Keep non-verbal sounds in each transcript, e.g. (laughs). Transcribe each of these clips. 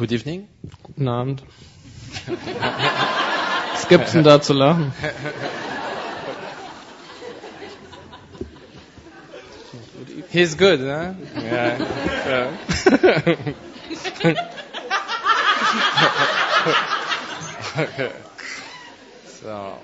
Good evening. Guten Abend. Was gibt's denn da zu lachen? He's good, huh? Yeah. yeah. so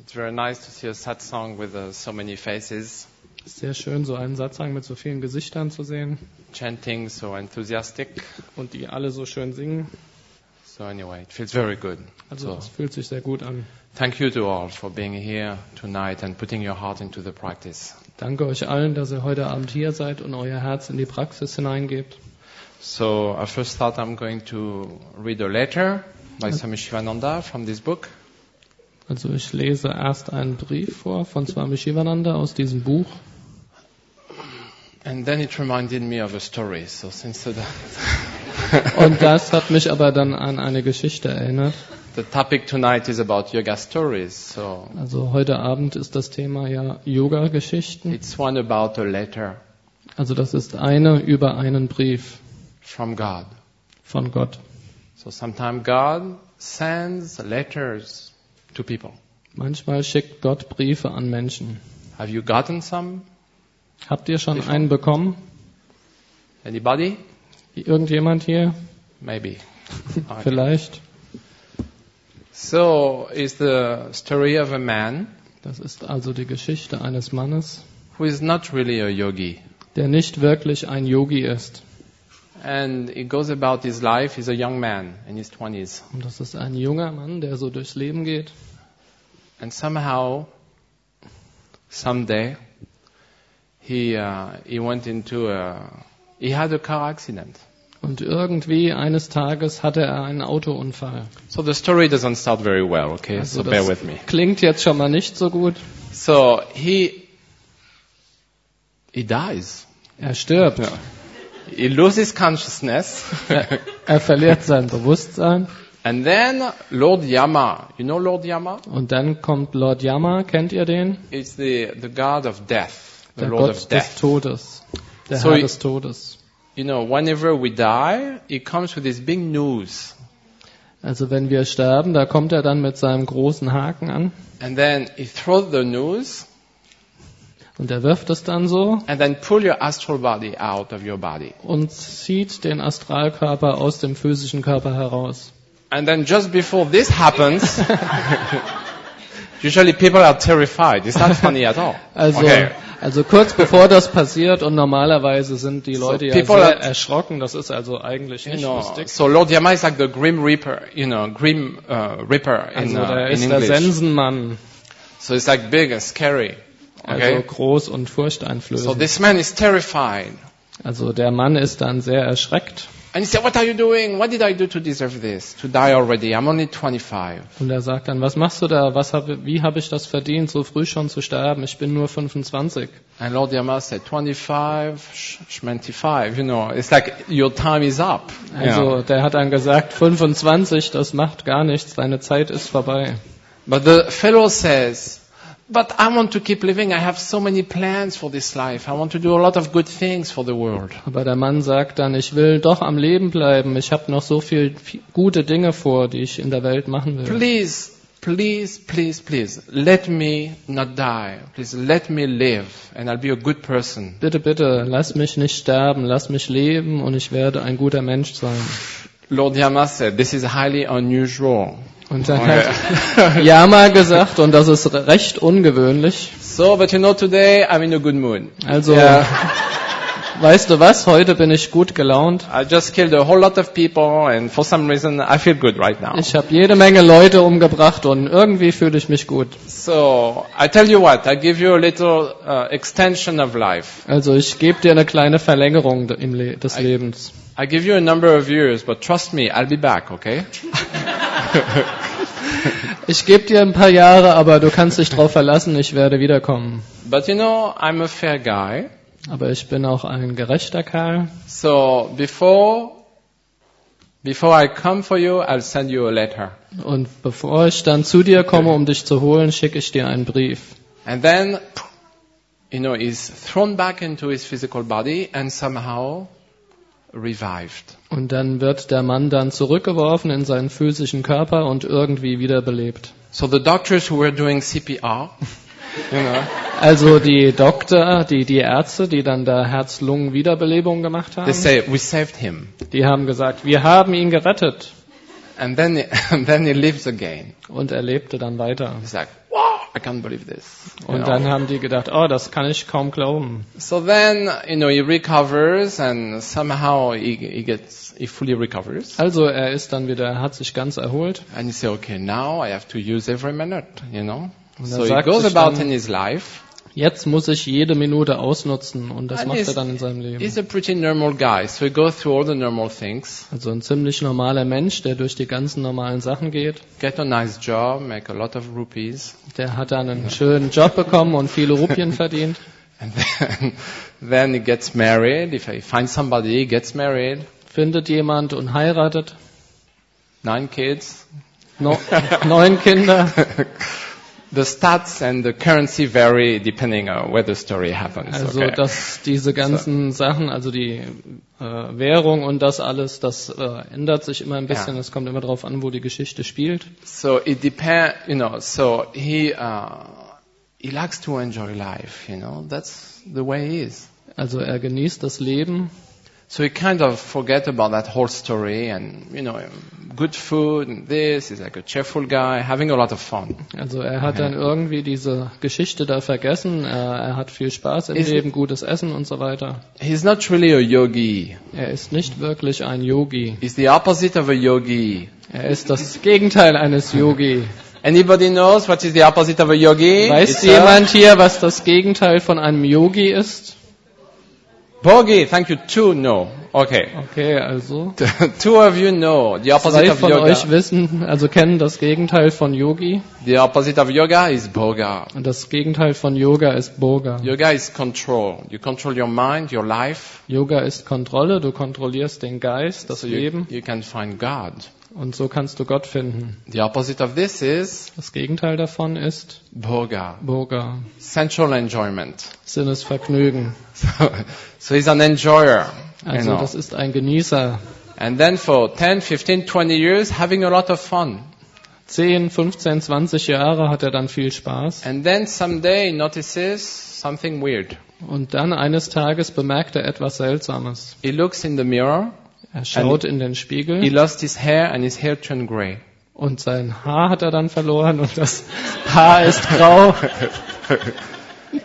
it's very nice to see a sad song with uh, so many faces, Sehr schön, so einen Satzang mit so vielen Gesichtern zu sehen chanting so enthusiastic. und die alle so schön singen. So anyway, it feels very good. Also So es fühlt sich sehr gut an. thank you to all for being here tonight and putting your heart into the practice. Danke euch allen, dass ihr heute Abend hier seid und euer Herz in die Praxis hineingebt. So I first thought I'm going to read a letter by Swami Shivananda from this book. Also ich lese erst einen Brief vor von Swami Shivananda aus diesem Buch. And then it reminded me of a story. So since the, (laughs) Und das hat mich aber dann an eine Geschichte erinnert. the topic tonight is about yoga stories, so Also heute Abend ist das Thema ja Yoga-Geschichten. it's one about a letter Also das ist eine über einen Brief from God. von Gott. So sometimes God sends letters to people. Manchmal schickt Gott Briefe an Menschen. Have you gotten some? Habt ihr schon einen bekommen? Anybody? Irgendjemand hier? Maybe. (laughs) Okay. Vielleicht? So it's the story of a man Das ist also die Geschichte eines Mannes, who is not really a yogi. der nicht wirklich ein Yogi ist. And it goes about his life. He's a young man in his 20s. Und das ist ein junger Mann, der so durchs Leben geht. And somehow, someday, he, uh, he went into a, he had a car accident. Und irgendwie eines Tages hatte er einen Autounfall. So the story doesn't start very well, okay? Also so bear with me. klingt jetzt schon mal nicht so gut. So he, he dies. Er stirbt. He loses consciousness. Er, er verliert sein Bewusstsein. and then Lord Yama, you know Lord Yama? Und dann kommt Lord Yama, kennt ihr den? It's the, the god of death, the Der Lord Gott of des death. Todes. Der So Herr he- des Todes. You know, whenever we die, he comes with this big news. Also wenn wir sterben, da kommt er dann mit seinem großen Haken an And then he throws the news und er wirft es dann so and then pull your astral body out of your body. und zieht den Astralkörper aus dem physischen Körper heraus. And then just before this happens, (laughs) usually people are terrified. It's not funny at all. (laughs) Also, Okay. also kurz bevor das passiert und normalerweise sind die Leute ja people sehr erschrocken, das ist also eigentlich nicht know, lustig. so Lord Yama is like the Grim Reaper, you know, Grim uh, Reaper in, Also uh, der in ist der English. Sensenmann, So it's like big and scary. also Okay. groß und So furchteinflößend. this man is terrified. Also der Mann ist dann sehr erschreckt And he said, what are you doing? What did I do to deserve this? To die already? I'm only 25. und er sagt dann, was machst du da? Was hab, wie habe ich das verdient, so früh schon zu sterben? Ich bin nur 25. And Lord Yama said, 25, sh- 25, you know, it's like your time is up. Also know. der hat dann gesagt, 25, das macht gar nichts, deine Zeit ist vorbei. But the fellow says, but I want to keep living. I have so many plans for this life. I want to do a lot of good things for the world. Aber der Mann sagt dann, ich will doch am Leben bleiben. Ich habe noch so viel, viel gute Dinge vor, die ich in der Welt machen will. Please, please, please, please, let me not die. Please let me live and I'll be a good person. Bitte, bitte, lass mich nicht sterben, lass mich leben und ich werde ein guter Mensch sein. Lord Yama said, this is highly unusual. Und dann hat (laughs) Yama gesagt, und das ist recht ungewöhnlich. So, but you know, today I'm in a good mood. Also, Yeah. (laughs) weißt du was? Heute bin ich gut gelaunt. I just killed a whole lot of people and for some reason I feel good right now. Ich habe jede Menge Leute umgebracht und irgendwie fühle ich mich gut. So, I tell you what, I give you a little uh, extension of life. Also ich gebe dir eine kleine Verlängerung Le des Lebens. I give you a number of years, but trust me, I'll be back, okay? (laughs) Ich gebe dir ein paar Jahre, aber du kannst dich (laughs) darauf verlassen, ich werde wiederkommen. But you know, I'm a fair guy. Aber ich bin auch ein gerechter Kerl. So, before, before I come for you, I'll send you a letter. Und bevor ich dann zu dir komme, um dich zu holen, schicke ich dir einen Brief. And then, you know, he's thrown back into his physical body and somehow revived. Und dann wird der Mann dann zurückgeworfen in seinen physischen Körper und irgendwie wiederbelebt. So the doctors who were doing CPR, (laughs) know, Also die Doktor, die, die Ärzte, die dann da Herz-Lungen-Wiederbelebung gemacht they haben, say, we saved him. die haben gesagt, wir haben ihn gerettet. And then, (laughs) and then he lives again. Und er lebte dann weiter. He's like, wow, I can't believe this. You Und know. dann haben die gedacht, oh, das kann ich kaum glauben. So then, you know, he recovers and somehow he, he gets, he fully recovers. Also er ist dann wieder, er hat sich ganz erholt. And you say, okay, now I have to use every minute, you know. Und So er he sagt goes about dann- in his life. Jetzt muss ich jede Minute ausnutzen und das And macht he's- er dann in seinem Leben. He's a pretty normal guy, so he goes through all the normal things, Also ein ziemlich normaler Mensch, der durch die ganzen normalen Sachen geht. get a nice job, make a lot of rupees, Der hat dann einen schönen Job bekommen und viele Rupien (laughs) verdient. and then, then he gets married. If he finds somebody, he gets married, Findet jemand und heiratet. nine kids. No, (laughs) neun Kinder. (laughs) The stats and the currency vary depending on where the story happens. Also okay? dass diese ganzen Sachen, also die äh, Währung und das alles, das äh, ändert sich immer ein bisschen. Es kommt immer darauf an, wo die Geschichte spielt. So it depend, you know. So he uh, he likes to enjoy life, you know. That's the way he is. Also er genießt das Leben. So he kind of forget about that whole story and you know, good food and this. He's like a cheerful guy, having a lot of fun. Also er hat dann irgendwie diese Geschichte da vergessen. Er, er hat viel Spaß im Ist- Leben, gutes Essen und so weiter. He's not really a yogi. Er ist nicht wirklich ein Yogi. He's the opposite of a yogi. Er ist das Gegenteil eines Yogi. Anybody knows what is the opposite of a yogi? Weiß It's a jemand hier, was das Gegenteil von einem Yogi ist? Bogi. Thank you. Two know. Okay. Okay, also (laughs) Two of you know the opposite zwei of von yoga. euch wissen, also kennen das Gegenteil von Yogi. The opposite of yoga is boga. Und das Gegenteil von Yoga ist Boga. Yoga is control. You control your mind, your life, Yoga ist Kontrolle, du kontrollierst den Geist, das so you, Leben you can find God. Und so kannst du Gott finden. The opposite of this is Das Gegenteil davon ist boga, Boga, sensual enjoyment. Sinnesvergnügen. So, (laughs) so he's an enjoyer, Also das ist ein Genießer. And then for 10, 15, 20 years, having a lot of fun. 10, 15, 20 Jahre hat er dann viel Spaß. And then someday he notices something weird. Und dann eines Tages bemerkt er etwas Seltsames. He looks in the mirror. Er schaut in den He Spiegel lost his hair and his hair turned gray. und sein Haar hat er dann verloren und das Haar ist grau. (laughs)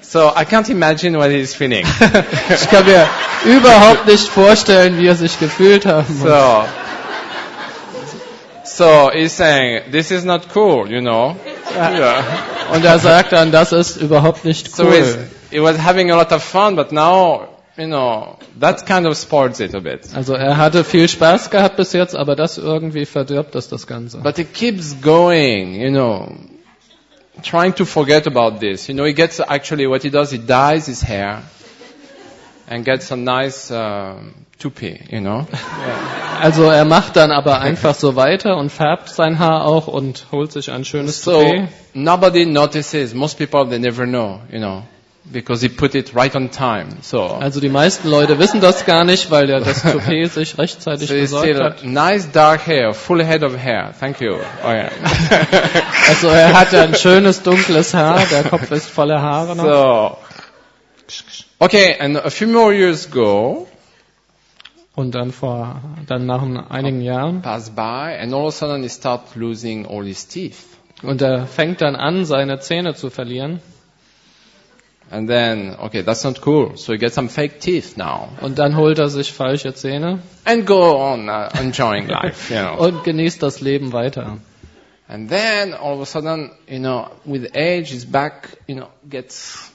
So I can't imagine what he's feeling. (laughs) Ich kann mir überhaupt nicht vorstellen, wie er sich gefühlt muss. So, so he's saying, this is not cool, you know. Yeah. Und er sagt dann, das ist überhaupt nicht So cool. he was having a lot of fun, but now, you know, that kind of spoils it a bit. Also er hatte viel Spaß gehabt bis jetzt, aber das irgendwie verdirbt das das Ganze. But he keeps going, you know, trying to forget about this. You know, he gets, actually what he does, he dyes his hair and gets a nice uh, toupee, you know. (laughs) Also er macht dann aber einfach so weiter und färbt sein Haar auch und holt sich ein schönes So Toupet. nobody notices. Most people, they never know, you know, because he put it right on time. So, Also die meisten Leute wissen das gar nicht, weil er das Toupet (laughs) sich rechtzeitig so besorgt hat. nice dark hair, full head of hair. Thank you. Oh yeah. (laughs) Also er hatte ein schönes dunkles Haar, der Kopf ist voller Haare noch. so, okay, and a few more years go, Und dann vor, dann nach einigen Jahren. pass by, and all of a sudden he starts losing all his teeth. Und er fängt dann an, seine Zähne zu verlieren. And then, okay, that's not cool. So he gets some fake teeth now, Und dann holt er sich falsche Zähne and go on uh, enjoying life, you know. und genießt das Leben weiter. And then all of a sudden, you know, with age, his back, you know, gets,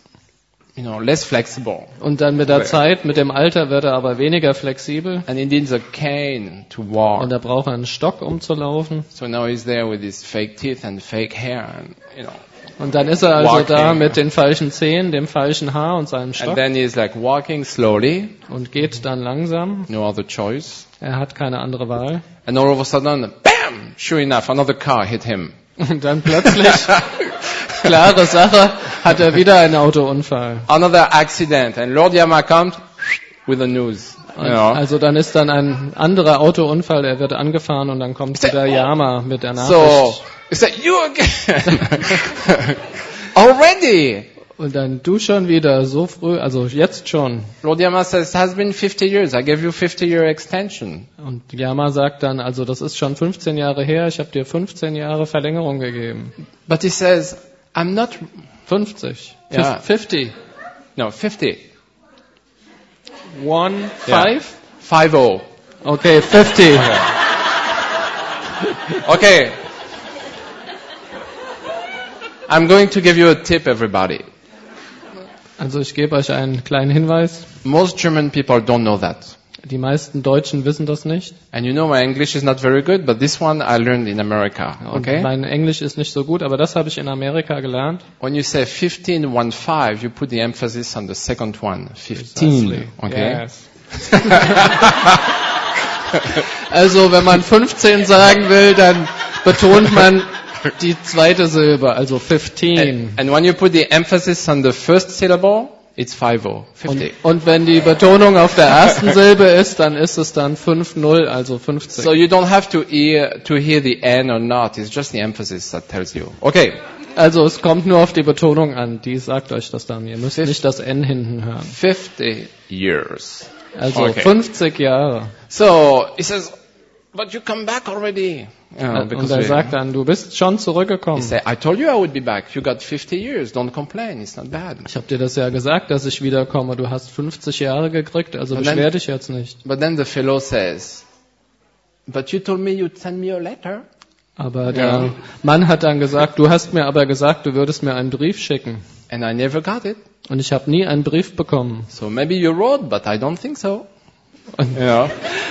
you know, less flexible. Und dann mit der Zeit, mit dem Alter wird er aber weniger flexibel. And he needs a cane to walk. Und er braucht einen Stock, um zu laufen. So now he's there with his fake teeth and fake hair and, you know. Und dann ist er also Walking. da mit den falschen Zähnen, dem falschen Haar und seinem And Stock then he's like walking slowly, und geht dann langsam. no other choice. Er hat keine andere Wahl. And all of a sudden, bam! Sure enough, another car hit him. Und dann plötzlich, (laughs) klare Sache, hat er wieder einen Autounfall. Another accident. And Lord Yama comes with the news. Ja. Also dann ist dann ein anderer Autounfall, er wird angefahren und dann kommt wieder Yama mit der So, Nachricht. is that you again? (laughs) Already? Und dann du schon wieder so früh, also jetzt schon. Lord Yama says, it has been 50 years. I gave you 50 year extension. Und Yama sagt dann, also das ist schon 15 Jahre her, ich habe dir 15 Jahre Verlängerung gegeben. But he says, I'm not, 50. Ja. 50. no, 50. One, Ja. five? 5-0. Okay, 50. (laughs) Okay. I'm going to give you a tip, everybody. Also ich gebe euch einen kleinen Hinweis. Most German people don't know that. Die meisten Deutschen wissen das nicht. And you know my English is not very good, but this one I learned in America. Und Okay? mein Englisch ist nicht so gut, aber das habe ich in Amerika gelernt. When you say 15, 1, 5, you put the emphasis on the second one, 15. Precisely. Okay? Yes. (laughs) also wenn man 15 sagen will, dann betont man die zweite Silbe, also 15. And, and when you put the emphasis on the first syllable, it's 5, 50. Und, und wenn die Betonung auf der ersten (laughs) Silbe ist, dann ist es dann 5-0, also 50. So you don't have to hear, to hear the N or not, it's just the emphasis that tells you. Okay, Also es kommt nur auf die Betonung an, die sagt euch das dann. Ihr müsst nicht das N hinten hören. 50 years. Also Okay. 50 Jahre. So, he says, but you come back already. Know, Und because er sagt dann, du bist schon zurückgekommen. he said, I told you I would be back. You got 50 years. Don't complain. It's not bad. Ich habe dir das ja gesagt, dass ich wiederkomme. Du hast 50 Jahre gekriegt, also dann- beschwer dich jetzt nicht. But then the fellow says, but you told me you'd send me a letter. Aber der. Mann hat dann gesagt, du hast mir aber gesagt, du würdest mir einen Brief schicken. And I never got it. Und ich habe nie einen Brief bekommen. So maybe you wrote, but I don't think so. (laughs) Und Yeah.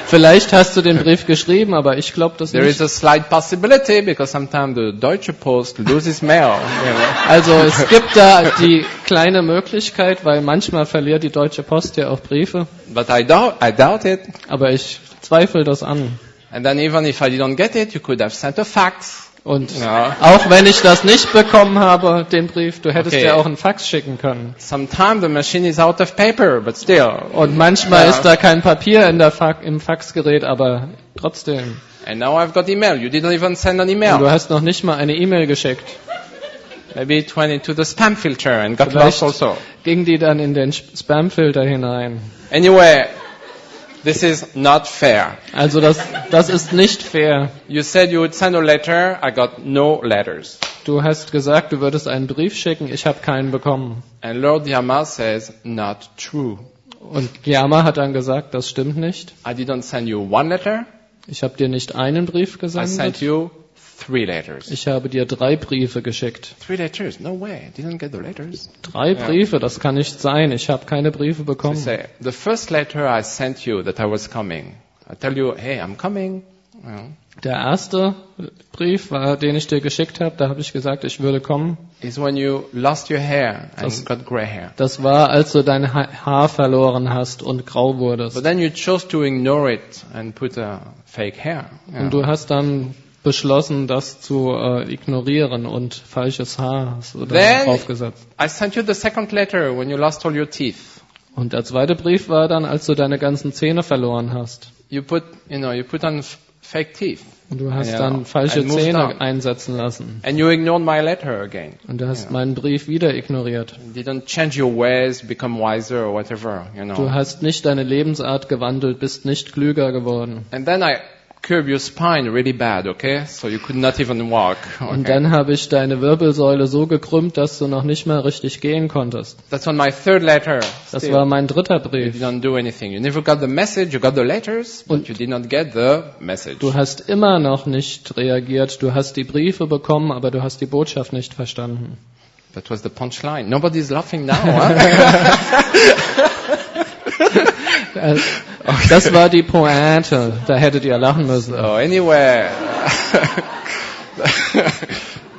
vielleicht hast du den Brief geschrieben, aber ich glaube das There nicht. is a slight possibility because sometimes the Deutsche Post loses mail. (laughs) Also es gibt da die kleine Möglichkeit, weil manchmal verliert die Deutsche Post ja auch Briefe. But I doubt, I doubt it. Aber ich zweifle das an. And then even if I didn't get it, you could have sent a fax. Und Ja. auch wenn ich das nicht bekommen habe, den Brief, du hättest Okay. ja auch einen Fax schicken können. Sometimes the machine is out of paper, but still. Und manchmal Ja. ist da kein Papier in der Fa im Faxgerät, aber trotzdem. And now I've got email. You didn't even send an Und du email. hast noch nicht mal eine E-Mail geschickt. Maybe it went into the spam filter and got Vielleicht lost also. ging die dann in den Spamfilter hinein. Anyway, this is not fair. Also das, das ist nicht fair. You said you would send a letter. I got no letters. Du hast gesagt, du würdest einen Brief schicken, ich habe keinen bekommen. And Lord Yama says, not true. Und Yama hat dann gesagt, das stimmt nicht. I didn't send you one letter. Ich habe dir nicht einen Brief I sent gesendet. you three letters. Ich habe dir drei Briefe geschickt. Three letters? No way. Didn't get the letters. Drei Briefe, das kann nicht sein. Ich habe keine Briefe bekommen. say, the first letter I sent you that I was coming. I tell you, hey, I'm coming. Know, Der erste Brief, war, den ich dir geschickt habe, da habe ich gesagt, ich würde kommen. is when you lost your hair and Das- got gray hair. Das war, als du dein Ha- Haar verloren hast und grau wurdest. But then you chose to ignore it and put a fake hair. you Und du hast dann beschlossen, das zu äh, ignorieren und falsches Haar Then- draufgesetzt. I sent you the second letter when you lost all your teeth. Und der zweite Brief war dann, als du deine ganzen Zähne verloren hast. You put, you know, you put on fake teeth. Und du hast Ja. dann falsche And Zähne einsetzen lassen. And you ignored my letter again. Und du hast Ja. meinen Brief wieder ignoriert. You didn't change your ways, become wiser or whatever, you know. Du hast nicht deine Lebensart gewandelt, bist nicht klüger geworden. And then I curved your spine really bad, okay? So you could not even walk. Und Okay? dann habe ich deine Wirbelsäule so gekrümmt, dass du noch nicht mal richtig gehen konntest. That's on my third letter. Das Still, war mein dritter you Brief. didn't do anything. You never got the message. You got the letters, but Und- you did not get the message. Du hast immer noch nicht reagiert. Du hast die Briefe bekommen, aber du hast die Botschaft nicht verstanden. That was the punchline. Nobody's laughing now, (laughs) huh? (laughs) Äh, Das war die Pointe. Da hättet ihr lachen müssen. so anyway,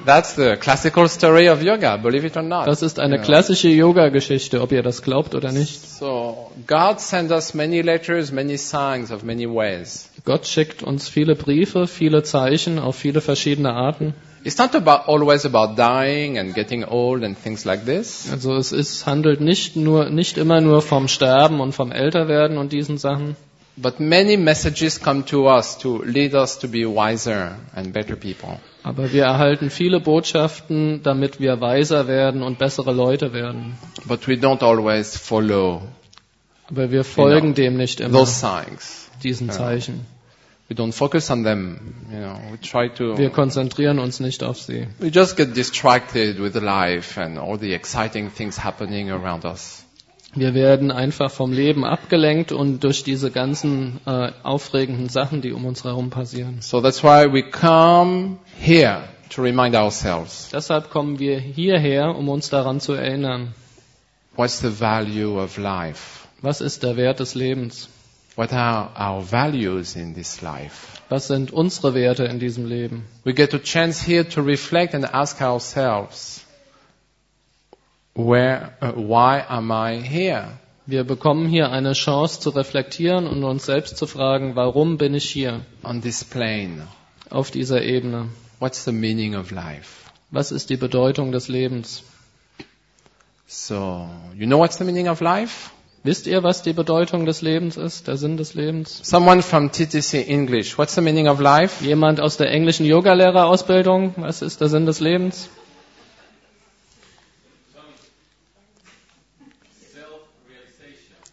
that's the classical story of yoga. Believe it or not. Das ist eine klassische Yoga-Geschichte, ob ihr das glaubt oder nicht. So God sent us many letters, many signs of many ways. Gott schickt uns viele Briefe, viele Zeichen auf viele verschiedene Arten. It's not about always about dying and getting old and things like this. Also es ist, handelt nicht nur, nicht immer nur vom Sterben und vom Älterwerden und diesen Sachen. But many messages come to us to lead us to be wiser and better people. Aber wir erhalten viele Botschaften, damit wir weiser werden und bessere Leute werden. But we don't always follow Aber wir folgen dem nicht immer, those signs. diesen Zeichen. We don't focus on them. You know, we try Wir to, konzentrieren uns nicht auf sie. we just get distracted with life and all the exciting things happening around us. Wir werden einfach vom Leben abgelenkt und durch diese ganzen äh, aufregenden Sachen, die um uns herum passieren. So that's why we come here to remind ourselves Deshalb kommen wir hierher, um uns daran zu erinnern, what's the value of life? was ist der Wert des Lebens? What are our values in this life? Was sind unsere Werte in diesem Leben? We get a chance here to reflect and ask ourselves, where, uh, why am I here? Wir bekommen hier eine Chance zu reflektieren und uns selbst zu fragen, warum bin ich hier On this plane? auf dieser Ebene? What's the meaning of life? Was ist die Bedeutung des Lebens? So, you know what's the meaning of life? Wisst ihr, was die Bedeutung des Lebens ist, der Sinn des Lebens? Someone from TTC English, what's the meaning of life? Jemand aus der englischen Yogalehrerausbildung, was ist der Sinn des Lebens?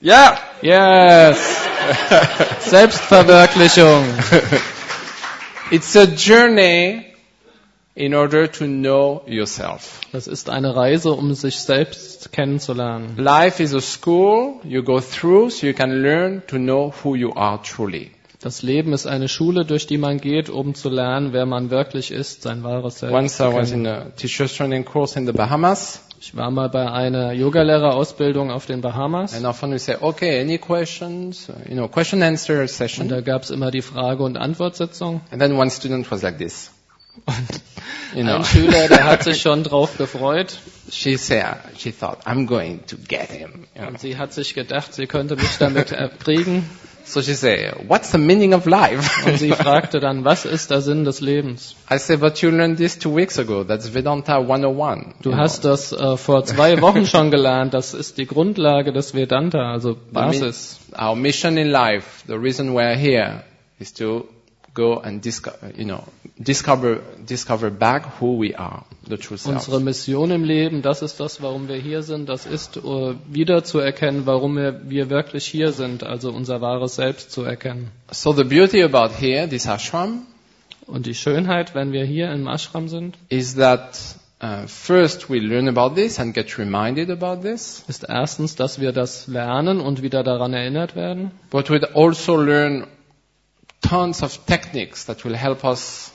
Yeah! Yes! (laughs) Selbstverwirklichung. It's a journey in order to know yourself. Das ist eine Reise, um sich selbst kennenzulernen. Life is a school you go through so you can learn to know who you are truly. Das Leben ist eine Schule, durch die man geht, um zu lernen, wer man wirklich ist, sein wahres Selbst. Once I was in a teacher's training course in the Bahamas, Ich war mal bei einer Yogalehrerausbildung auf den Bahamas and often we say, okay, any questions? You know, question answer und session. da gab es immer die Frage- und Antwortsitzung. And then one student was like this. You know, Ein Schüler, der hat sich schon drauf gefreut she said, she thought, I'm going to get him. Know. und sie hat sich gedacht, sie könnte mich damit (laughs) äh, kriegen. So she said, what's the meaning of life? Und sie (laughs) fragte dann, was ist der Sinn des Lebens? I said, but you learned this two weeks ago. That's Vedanta 101. Du hast know. das äh, vor zwei (laughs) Wochen schon gelernt. Das ist die Grundlage des Vedanta, also Basis. Our mission in life, the reason we're here, is to go and discover, you know, discover, discover back who we are, the true self. Unsere Mission im Leben, das ist das, warum wir hier sind. Das ist, äh, wieder zu erkennen, warum wir, wir wirklich hier sind, also unser wahres Selbst zu erkennen. So the beauty about here, this ashram, Und die Schönheit, wenn wir hier im Ashram sind, is that uh, first we learn about this and get reminded about this, ist erstens, dass wir das lernen und wieder daran erinnert werden. but we also learn tons of techniques that will help us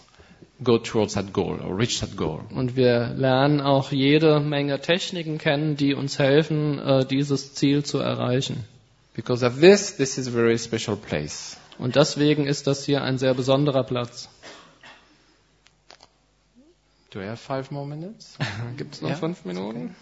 go towards that goal or reach that goal. Und wir lernen auch jede Menge Techniken kennen, die uns helfen, äh, dieses Ziel zu erreichen. Because of this, this is a very special place. Und deswegen ist das hier ein sehr besonderer Platz. Do I have five more minutes? (laughs) Gibt es noch Ja, fünf Minuten?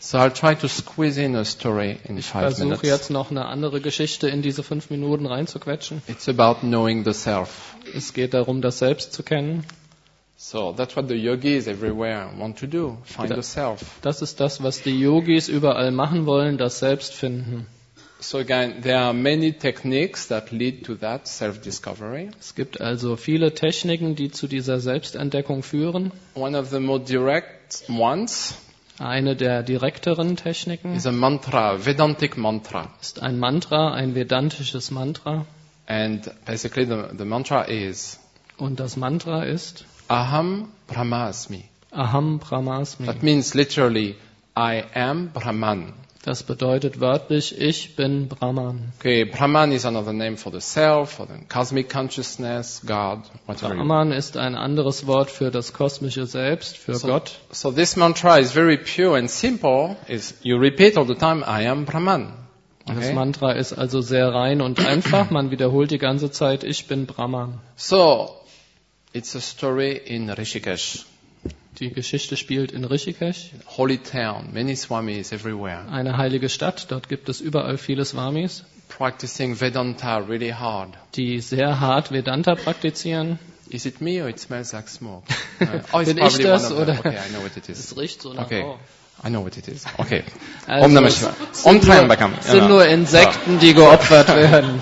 So I'll try to squeeze in a story in Ich five versuche jetzt noch eine andere Geschichte in diese fünf Minuten reinzuquetschen. It's about knowing the self. Es geht darum, das Selbst zu kennen. So that's what the yogis everywhere want to do. Find the self. Das ist das, was die Yogis überall machen wollen, das Selbst finden. So again, there are many techniques that lead to that self-discovery. Es gibt also viele Techniken, die zu dieser Selbstentdeckung führen. One of the more direct ones Eine der direkteren Techniken is a mantra, Vedantic mantra. ist ein Mantra, ein vedantisches Mantra. And basically the, the mantra is Und das Mantra ist Aham Brahmasmi. Aham Brahmasmi. That means literally, I am Brahman. Das bedeutet wörtlich, ich bin Brahman. Okay, Brahman is another name for the self, for the cosmic consciousness, God, whatever. Brahman ist ein anderes Wort für das kosmische Selbst, für So- Gott. So this mantra is very pure and simple. Is you repeat all the time, I am Brahman. Das Okay? Mantra ist also sehr rein und einfach. Man wiederholt die ganze Zeit, ich bin Brahman. So it's a story in Rishikesh, Die Geschichte spielt in Rishikesh, holy town, many swamis everywhere, eine heilige Stadt. Dort gibt es überall viele Swamis, practicing Vedanta really hard. die sehr hart Vedanta praktizieren. Is it me or it smells like smoke? (laughs) Uh, oh, it's Bin ich das oder- Okay, I know what it Es is. riecht so nach Okay. Rauch. I know what it is. Okay. (laughs) Also, Om Namah es Shivaya. sind Om Triambakam. nur, sind nur Insekten, die geopfert (laughs) werden.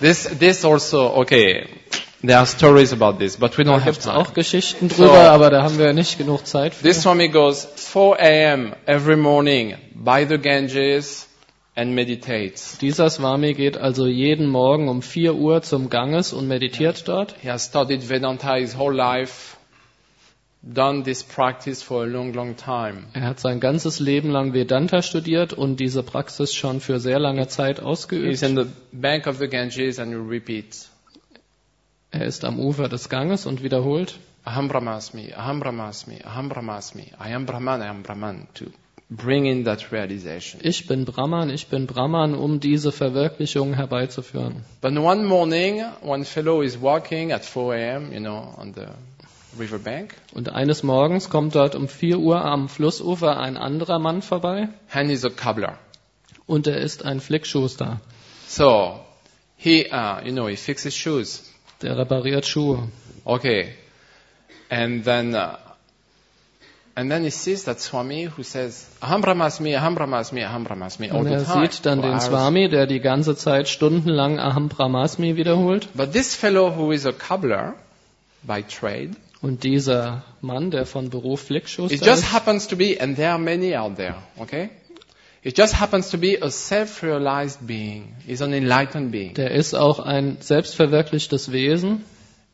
This, this also, okay. There are stories about this, but we Da don't have time. auch Geschichten drüber, So- aber da haben wir nicht genug Zeit für. This Swami goes 4 a.m. every morning by the Ganges and meditates. Dieser Swami geht also jeden Morgen um 4 Uhr zum Ganges und meditiert dort. He has studied Vedanta his whole life, done this practice for a long, long time. Er hat sein ganzes Leben lang Vedanta studiert und diese Praxis schon für sehr lange Zeit He's ausgeübt. in the bank of the Ganges and he repeats, Er ist am Ufer des Ganges und wiederholt, Aham Brahmasmi, Aham Brahmasmi, Aham Brahmasmi, I am Brahman, I am Brahman, to bring in that realization. ich bin Brahman, ich bin Brahman, um diese Verwirklichung herbeizuführen. But one morning, one fellow is walking at 4 a.m., you know, on the riverbank, Und eines Morgens kommt dort um 4 Uhr am Flussufer ein anderer Mann vorbei and he's a cobbler. und er ist ein Flickschuster. So, he, uh, you know, he fixes shoes. Der repariert Schuhe. Okay. And then, uh, and then he sees that Swami who says, Aham Brahmasmi, Aham Brahmasmi, Aham Brahmasmi Und er sieht dann den. Swami, der die ganze Zeit stundenlang Aham Brahmasmi wiederholt. But this fellow who is a cobbler by trade, Und dieser Mann, der von Beruf it Flickschuster just ist, happens to be, and there are many out there, okay? It just happens to be a self-realized being. He's an enlightened being. der ist auch ein selbstverwirklichtes Wesen.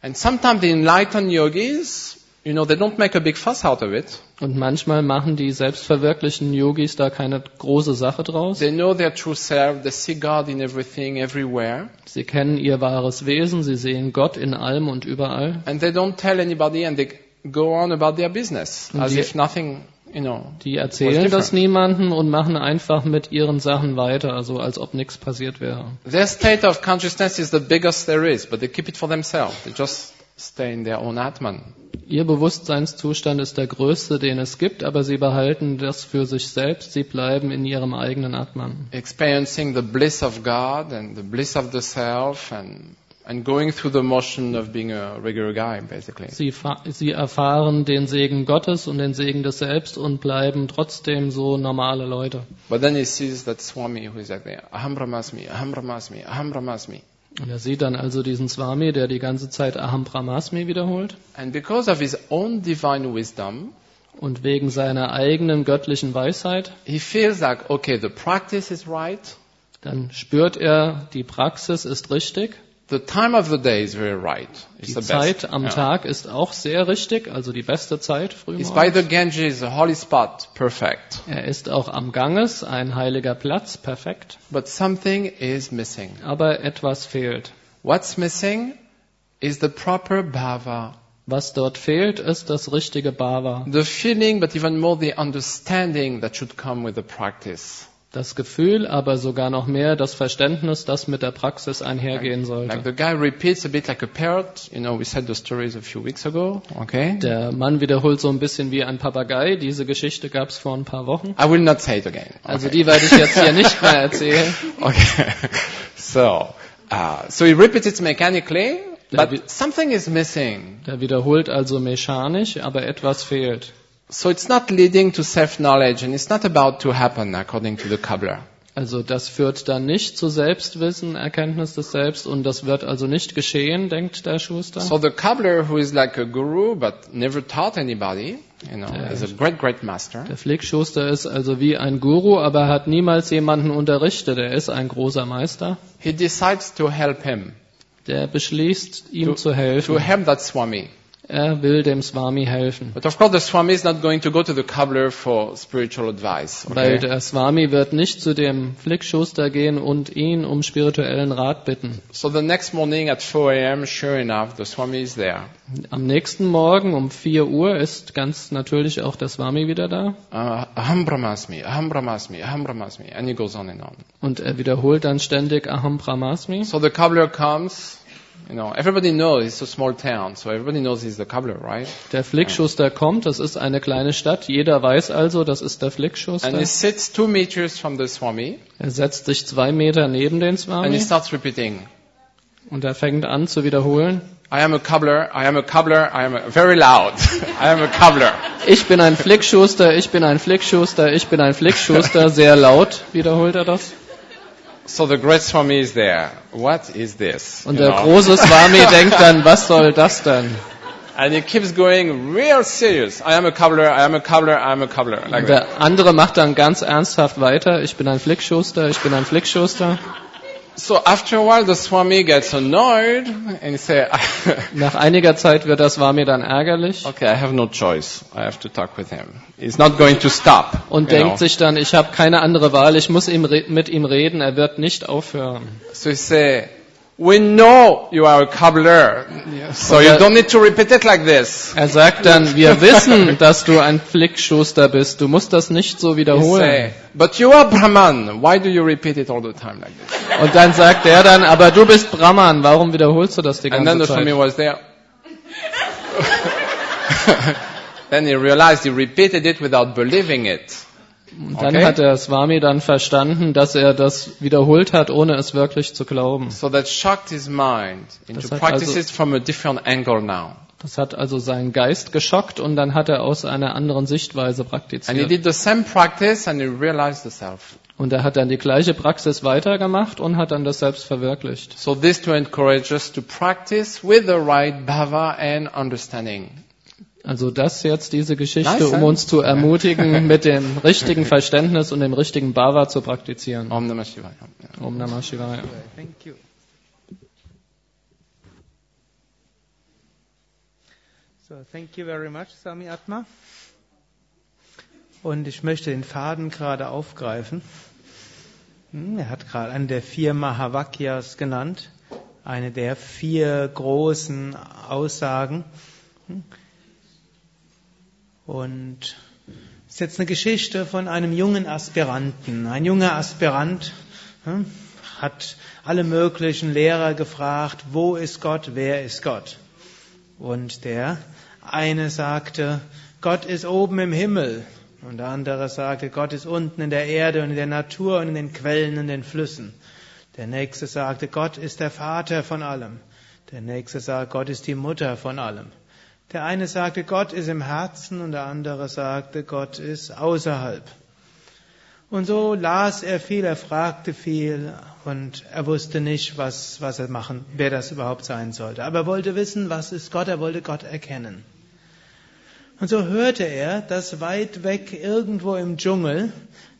And sometimes the enlightened yogis, you know, they don't make a big fuss out of it. Und manchmal machen die selbstverwirklichten Yogis da keine große Sache draus. They know their true self. They see God in everything, everywhere. Sie kennen ihr wahres Wesen, sie sehen Gott in allem und überall. And they don't tell anybody and they go on about their business Und as die- if nothing, know. Die erzählen das niemandem und machen einfach mit ihren Sachen weiter, also als ob nichts passiert wäre. Their state of consciousness is the biggest there is, but they keep it for themselves. They just stay in their own Atman. Ihr Bewusstseinszustand ist der größte, den es gibt, aber sie behalten das für sich selbst, sie bleiben in ihrem eigenen Atman. Experiencing the bliss of God and the bliss of the self and, and going through the motion of being a regular guy, basically. Sie, sie erfahren den Segen Gottes und den Segen des Selbst und bleiben trotzdem so normale Leute. But then he sees that Swami who is like there, Aham Brahmasmi, Aham Brahmasmi, Aham Brahmasmi. Und er sieht dann also diesen Swami, der die ganze Zeit Aham Brahmasmi wiederholt. And because of his own divine wisdom, Und wegen seiner eigenen göttlichen Weisheit, he feels like, okay, the practice is right, dann spürt er, die Praxis ist richtig. The time of the day is very right. It's Die the best. Zeit am Yeah. Tag ist auch sehr richtig, also die beste Zeit It's by the Ganges, a holy spot, perfect. Er ist auch am Ganges, ein heiliger Platz, perfekt. But something is missing. Aber etwas fehlt. What's missing is the proper bhava, Was dort fehlt, ist das richtige Bhava. the feeling, but even more the understanding that should come with the practice. Das Gefühl, aber sogar noch mehr das Verständnis, das mit der Praxis einhergehen Like sollte. the guy repeats a bit like a parrot. You know, we said the stories a few weeks ago. Okay. Der Mann wiederholt so ein bisschen wie ein Papagei. Diese Geschichte gab es vor ein paar Wochen. I will not say it again. Also Okay. die werde ich jetzt hier nicht mehr erzählen. (laughs) Okay. So, uh, so he repeats it mechanically, but something is missing. Der wiederholt also mechanisch, aber etwas fehlt. So it's not leading to self-knowledge and it's not about to happen according to the cobbler. Also das führt dann nicht zu Selbstwissen, Erkenntnis des Selbst und das wird also nicht geschehen, denkt der Schuster. So the cobbler who is like a guru but never taught anybody, you know, is a great, great master. Der Flickschuster ist also wie ein Guru, aber hat niemals jemanden unterrichtet. Er ist ein großer Meister. He decides to help him, Der beschließt, ihm To- zu to helfen. help that Swami. Er will dem Swami helfen. But of course the Swami is not going to go to the cobbler for spiritual advice. Weil Okay? der Swami wird nicht zu dem Flickschuster gehen und ihn um spirituellen Rat bitten. So the next morning at 4 a.m., sure enough, the Swami is there. Am nächsten Morgen um 4 Uhr ist ganz natürlich auch der Swami wieder da. Uh, aham brahmasmi, aham brahmasmi, aham brahmasmi. And he goes on and on. Und er wiederholt dann ständig Aham Brahmasmi. So the cobbler comes, you know, everybody knows it's a small town, so everybody knows he's the cobbler, right? Der Flickschuster kommt, das ist eine kleine Stadt. Jeder weiß also, das ist der And Flickschuster. he sits two meters from the Swami Er setzt sich zwei Meter neben den and he Swami starts repeating, Und er fängt an zu wiederholen. I am a cobbler, I am a cobbler, I am a, very loud. (laughs) I am a cobbler. Ich bin ein Flickschuster, ich bin ein Flickschuster, ich bin ein Flickschuster. Sehr laut wiederholt er das. So the great Swami is there. What is this? Und You der know? große Swami (laughs) denkt dann, was soll das denn? And he keeps going real serious. I am a cobbler, I am a cobbler, I am a cobbler. Like that. der andere macht dann ganz ernsthaft weiter. Ich bin ein Flickschuster, ich bin ein Flickschuster. So after a while the Swami gets annoyed and he say, (laughs) Nach einiger Zeit wird das Swami dann ärgerlich okay, I have no choice. I have to talk with him. He's not going to stop. und denkt know. sich dann, ich habe keine andere Wahl, ich muss ihm mit ihm reden, er wird nicht aufhören. So he say, we know you are a cobbler. So you don't need to repeat it like this. Er sagt dann, wir wissen, dass du ein Flickschuster bist, du musst das nicht so He wiederholen. say, but you are Brahman. Why do you repeat it all the time like this? Und dann sagt er dann, aber du bist Brahman, warum wiederholst du das die And then ganze the Swami Zeit? was there. (laughs) then he realized he repeated it without believing it. Und dann Okay. hat der Swami dann verstanden, dass er das wiederholt hat, ohne es wirklich zu glauben. So that shocked his mind into Das hat practice also- it from a different angle now. Das hat also seinen Geist geschockt und dann hat er aus einer anderen Sichtweise And he praktiziert. did the same practice and he realized the self. Und er hat dann die gleiche Praxis weitergemacht und hat dann das selbst verwirklicht. So this to encourage us to practice with the right bhava and understanding. Also das jetzt, diese Geschichte, Nice, um uns zu ermutigen, (laughs) mit dem richtigen Verständnis und dem richtigen Bhava zu praktizieren. Om Namah Shivaya. Om Namah Shivaya. Thank you. So, thank you very much, Sami Atma. Und ich möchte den Faden gerade aufgreifen. Hm, Er hat gerade einen der vier Mahavakyas genannt, eine der vier großen Aussagen. Und es ist jetzt eine Geschichte von einem jungen Aspiranten. Ein junger Aspirant hm, hat alle möglichen Lehrer gefragt, wo ist Gott, wer ist Gott? Und der eine sagte, Gott ist oben im Himmel. Und der andere sagte, Gott ist unten in der Erde und in der Natur und in den Quellen und den Flüssen. Der nächste sagte, Gott ist der Vater von allem. Der nächste sagt, Gott ist die Mutter von allem. Der eine sagte, Gott ist im Herzen und der andere sagte, Gott ist außerhalb. Und so las er viel, er fragte viel und er wusste nicht, was, was er machen, wer das überhaupt sein sollte. Aber er wollte wissen, was ist Gott, er wollte Gott erkennen. Und so hörte er, dass weit weg irgendwo im Dschungel,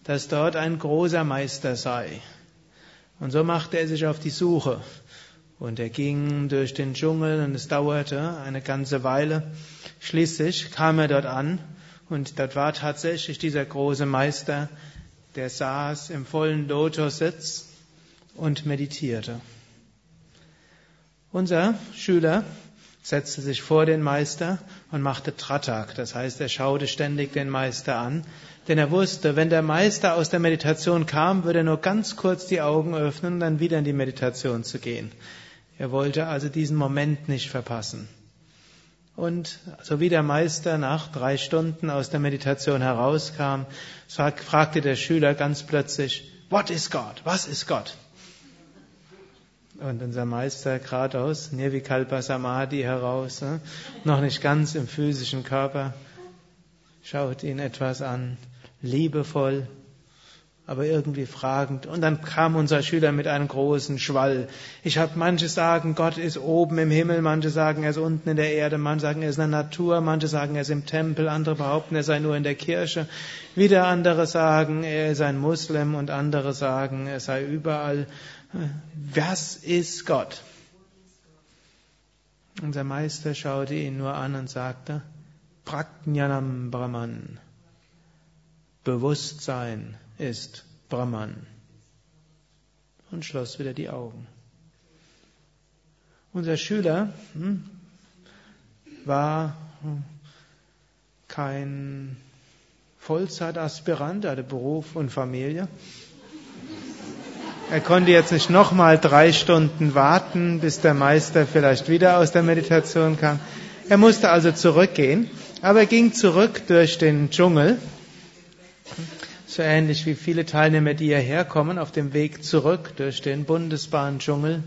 dass dort ein großer Meister sei. Und so machte er sich auf die Suche. Und er ging durch den Dschungel und es dauerte eine ganze Weile. Schließlich kam er dort an und dort war tatsächlich dieser große Meister, der saß im vollen Lotussitz und meditierte. Unser Schüler setzte sich vor den Meister und machte Tratak, das heißt, er schaute ständig den Meister an, denn er wusste, wenn der Meister aus der Meditation kam, würde er nur ganz kurz die Augen öffnen und dann wieder in die Meditation zu gehen. Er wollte also diesen Moment nicht verpassen. Und so wie der Meister nach drei Stunden aus der Meditation herauskam, fragte der Schüler ganz plötzlich, What is God? Was ist Gott? Und unser Meister gerade aus Nirvikalpa Samadhi heraus, ne? noch nicht ganz im physischen Körper, schaut ihn etwas an, liebevoll, aber irgendwie fragend. Und dann kam unser Schüler mit einem großen Schwall. Ich habe manche sagen, Gott ist oben im Himmel, manche sagen, er ist unten in der Erde, manche sagen, er ist in der Natur, manche sagen, er ist im Tempel, andere behaupten, er sei nur in der Kirche. Wieder andere sagen, er ist ein Muslim und andere sagen, er sei überall. Was ist Gott? Unser Meister schaute ihn nur an und sagte, Prajnanam Brahman. Bewusstsein ist Brahman. Und schloss wieder die Augen. Unser Schüler hm, war kein Vollzeitaspirant, hatte Beruf und Familie. Er konnte jetzt nicht nochmal drei Stunden warten, bis der Meister vielleicht wieder aus der Meditation kam. Er musste also zurückgehen, aber er ging zurück durch den Dschungel so ähnlich wie viele Teilnehmer, die hierher kommen, auf dem Weg zurück durch den Bundesbahndschungel.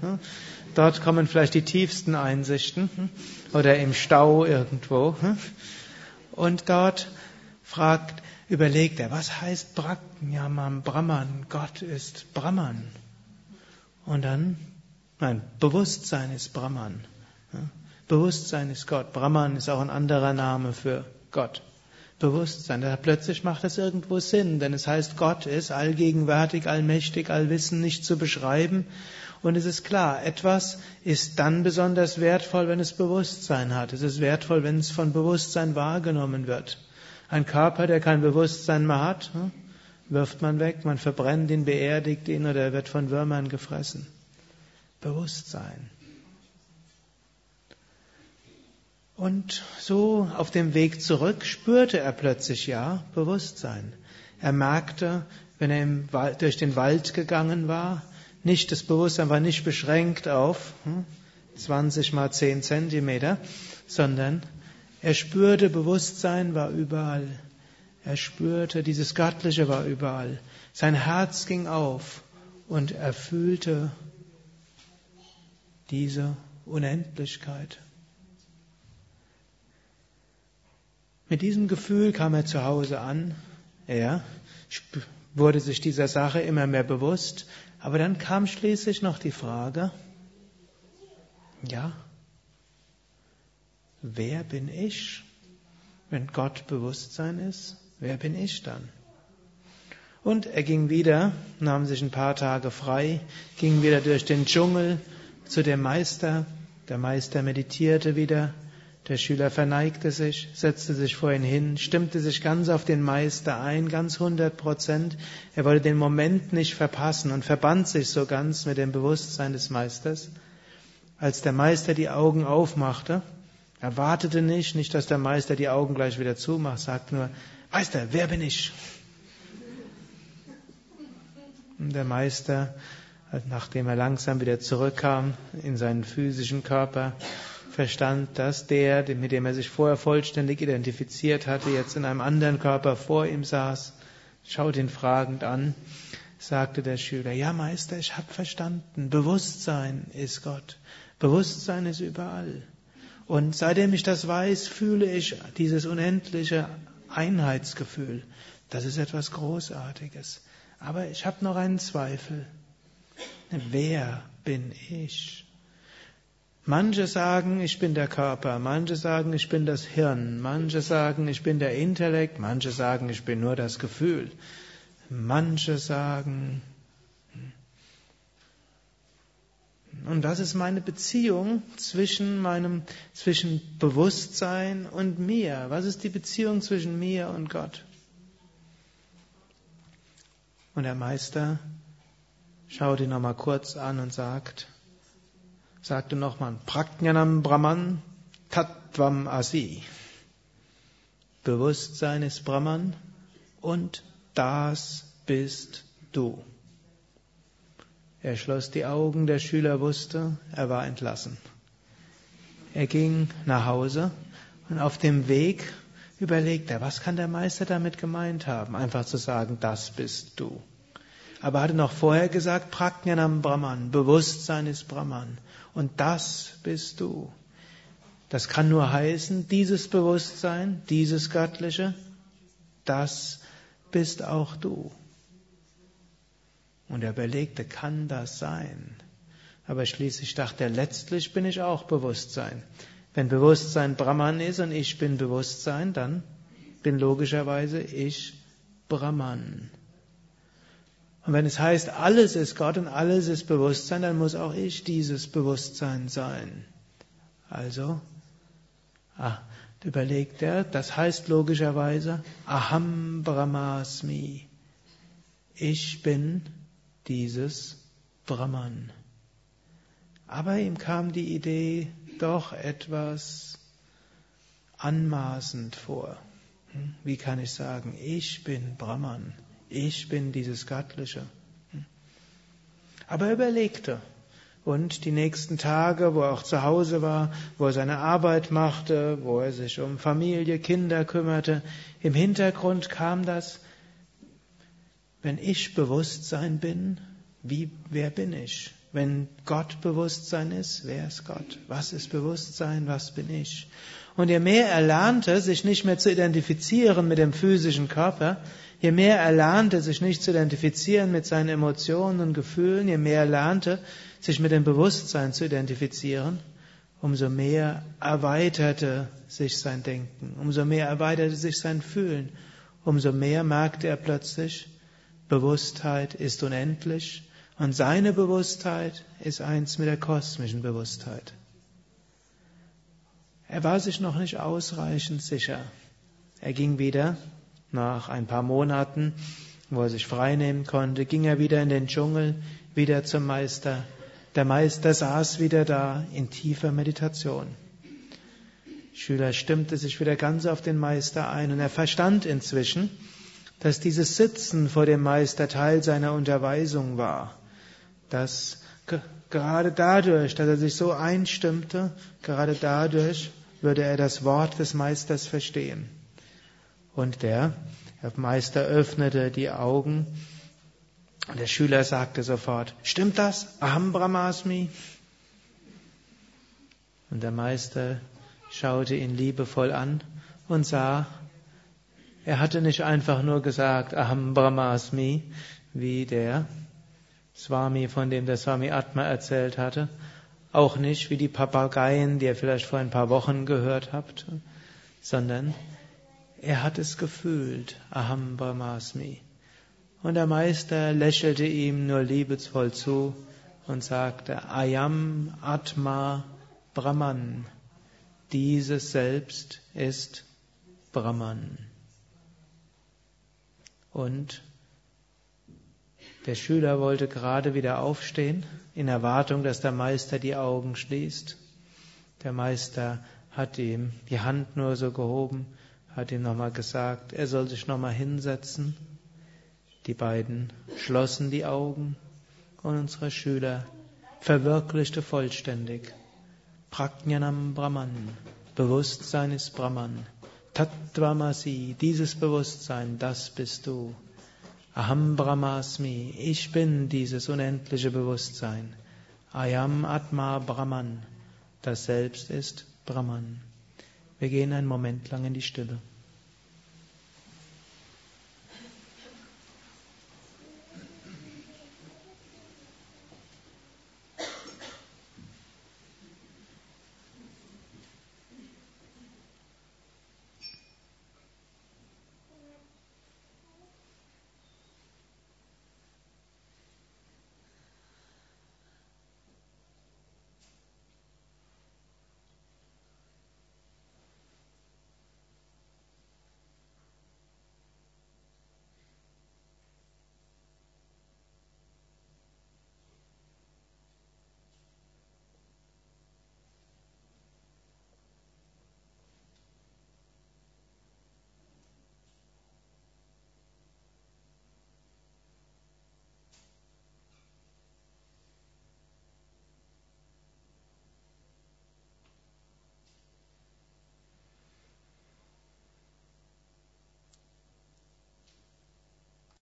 Dort kommen vielleicht die tiefsten Einsichten hm? oder im Stau irgendwo. Hm? Und dort fragt, überlegt er, was heißt Prajnamam Brahman? Gott ist Brahman. Und dann, nein, Bewusstsein ist Brahman. Bewusstsein ist Gott. Brahman ist auch ein anderer Name für Gott. Bewusstsein. Da plötzlich macht das irgendwo Sinn, denn es heißt, Gott ist allgegenwärtig, allmächtig, allwissen, nicht zu beschreiben. Und es ist klar, etwas ist dann besonders wertvoll, wenn es Bewusstsein hat. Es ist wertvoll, wenn es von Bewusstsein wahrgenommen wird. Ein Körper, der kein Bewusstsein mehr hat, hm, wirft man weg, man verbrennt ihn, beerdigt ihn oder er wird von Würmern gefressen. Bewusstsein. Und so auf dem Weg zurück spürte er plötzlich ja Bewusstsein. Er merkte, wenn er durch den Wald gegangen war, nicht das Bewusstsein war nicht beschränkt auf 20 hm, mal 10 Zentimeter, sondern er spürte, Bewusstsein war überall. Er spürte, dieses Göttliche war überall. Sein Herz ging auf und er fühlte diese Unendlichkeit. Mit diesem Gefühl kam er zu Hause an. Er wurde sich dieser Sache immer mehr bewusst. Aber dann kam schließlich noch die Frage, ja, wer bin ich, wenn Gott Bewusstsein ist? Wer bin ich dann? Und er ging wieder, nahm sich ein paar Tage frei, ging wieder durch den Dschungel zu dem Meister. Der Meister meditierte wieder, der Schüler verneigte sich, setzte sich vor ihn hin, stimmte sich ganz auf den Meister ein, ganz hundert Prozent. Er wollte den Moment nicht verpassen und verband sich so ganz mit dem Bewusstsein des Meisters. Als der Meister die Augen aufmachte, er wartete nicht, nicht, dass der Meister die Augen gleich wieder zumacht, sagte nur, Meister, wer bin ich? Und der Meister, nachdem er langsam wieder zurückkam in seinen physischen Körper, verstand, dass der, mit dem er sich vorher vollständig identifiziert hatte, jetzt in einem anderen Körper vor ihm saß, schaut ihn fragend an, sagte der Schüler, ja Meister, ich habe verstanden, Bewusstsein ist Gott, Bewusstsein ist überall. Und seitdem ich das weiß, fühle ich dieses unendliche Einheitsgefühl. Das ist etwas Großartiges. Aber ich habe noch einen Zweifel. Wer bin ich? Manche sagen, ich bin der Körper, manche sagen, ich bin das Hirn, manche sagen, ich bin der Intellekt, manche sagen, ich bin nur das Gefühl, manche sagen, und das ist meine Beziehung zwischen meinem, zwischen Bewusstsein und mir. Was ist die Beziehung zwischen mir und Gott? Und der Meister schaut ihn nochmal kurz an und sagt, sagte nochmal, Prajnanam Brahman Tattvam Asi. Bewusstsein ist Brahman und das bist du. Er schloss die Augen, der Schüler wusste, er war entlassen. Er ging nach Hause und auf dem Weg überlegte er, was kann der Meister damit gemeint haben, einfach zu sagen, das bist du. Aber er hatte noch vorher gesagt, Prajnanam Brahman, Bewusstsein ist Brahman. Und das bist du. Das kann nur heißen, dieses Bewusstsein, dieses Göttliche, das bist auch du. Und er überlegte, kann das sein? Aber schließlich dachte er, letztlich bin ich auch Bewusstsein. Wenn Bewusstsein Brahman ist und ich bin Bewusstsein, dann bin logischerweise ich Brahman. Und wenn es heißt, alles ist Gott und alles ist Bewusstsein, dann muss auch ich dieses Bewusstsein sein. Also, ah, überlegt er, das heißt logischerweise, Aham Brahmasmi. Ich bin dieses Brahman. Aber ihm kam die Idee doch etwas anmaßend vor. Hm, wie kann ich sagen, ich bin Brahman? Ich bin dieses Göttliche. Aber er überlegte. Und die nächsten Tage, wo er auch zu Hause war, wo er seine Arbeit machte, wo er sich um Familie, Kinder kümmerte, im Hintergrund kam das, wenn ich Bewusstsein bin, wie, wer bin ich? Wenn Gott Bewusstsein ist, wer ist Gott? Was ist Bewusstsein? Was bin ich? Und je mehr er lernte, sich nicht mehr zu identifizieren mit dem physischen Körper, je mehr er lernte, sich nicht zu identifizieren mit seinen Emotionen und Gefühlen, je mehr er lernte, sich mit dem Bewusstsein zu identifizieren, umso mehr erweiterte sich sein Denken, umso mehr erweiterte sich sein Fühlen, umso mehr merkte er plötzlich, Bewusstheit ist unendlich und seine Bewusstheit ist eins mit der kosmischen Bewusstheit. Er war sich noch nicht ausreichend sicher. Er ging wieder, nach ein paar Monaten, wo er sich freinehmen konnte, ging er wieder in den Dschungel, wieder zum Meister. Der Meister saß wieder da in tiefer Meditation. Schüler stimmte sich wieder ganz auf den Meister ein und er verstand inzwischen, dass dieses Sitzen vor dem Meister Teil seiner Unterweisung war, dass gerade dadurch, dass er sich so einstimmte, gerade dadurch würde er das Wort des Meisters verstehen. Und der Meister öffnete die Augen und der Schüler sagte sofort, stimmt das? Aham Brahmasmi? Und der Meister schaute ihn liebevoll an und sah, er hatte nicht einfach nur gesagt, Aham Brahmasmi, wie der Swami, von dem der Swami Atma erzählt hatte, auch nicht wie die Papageien, die ihr vielleicht vor ein paar Wochen gehört habt, sondern er hat es gefühlt, Aham Brahmasmi. Und der Meister lächelte ihm nur liebevoll zu und sagte, Ayam Atma Brahman. Dieses Selbst ist Brahman. Und der Schüler wollte gerade wieder aufstehen, in Erwartung, dass der Meister die Augen schließt. Der Meister hat ihm die Hand nur so gehoben, hat ihm nochmal gesagt, er soll sich nochmal hinsetzen. Die beiden schlossen die Augen und unsere Schüler verwirklichte vollständig. Prajnanam Brahman, Bewusstsein ist Brahman. Tattvamasi, dieses Bewusstsein, das bist du. Aham Brahmasmi, ich bin dieses unendliche Bewusstsein. Ayam Atma Brahman, das Selbst ist Brahman. Wir gehen einen Moment lang in die Stille.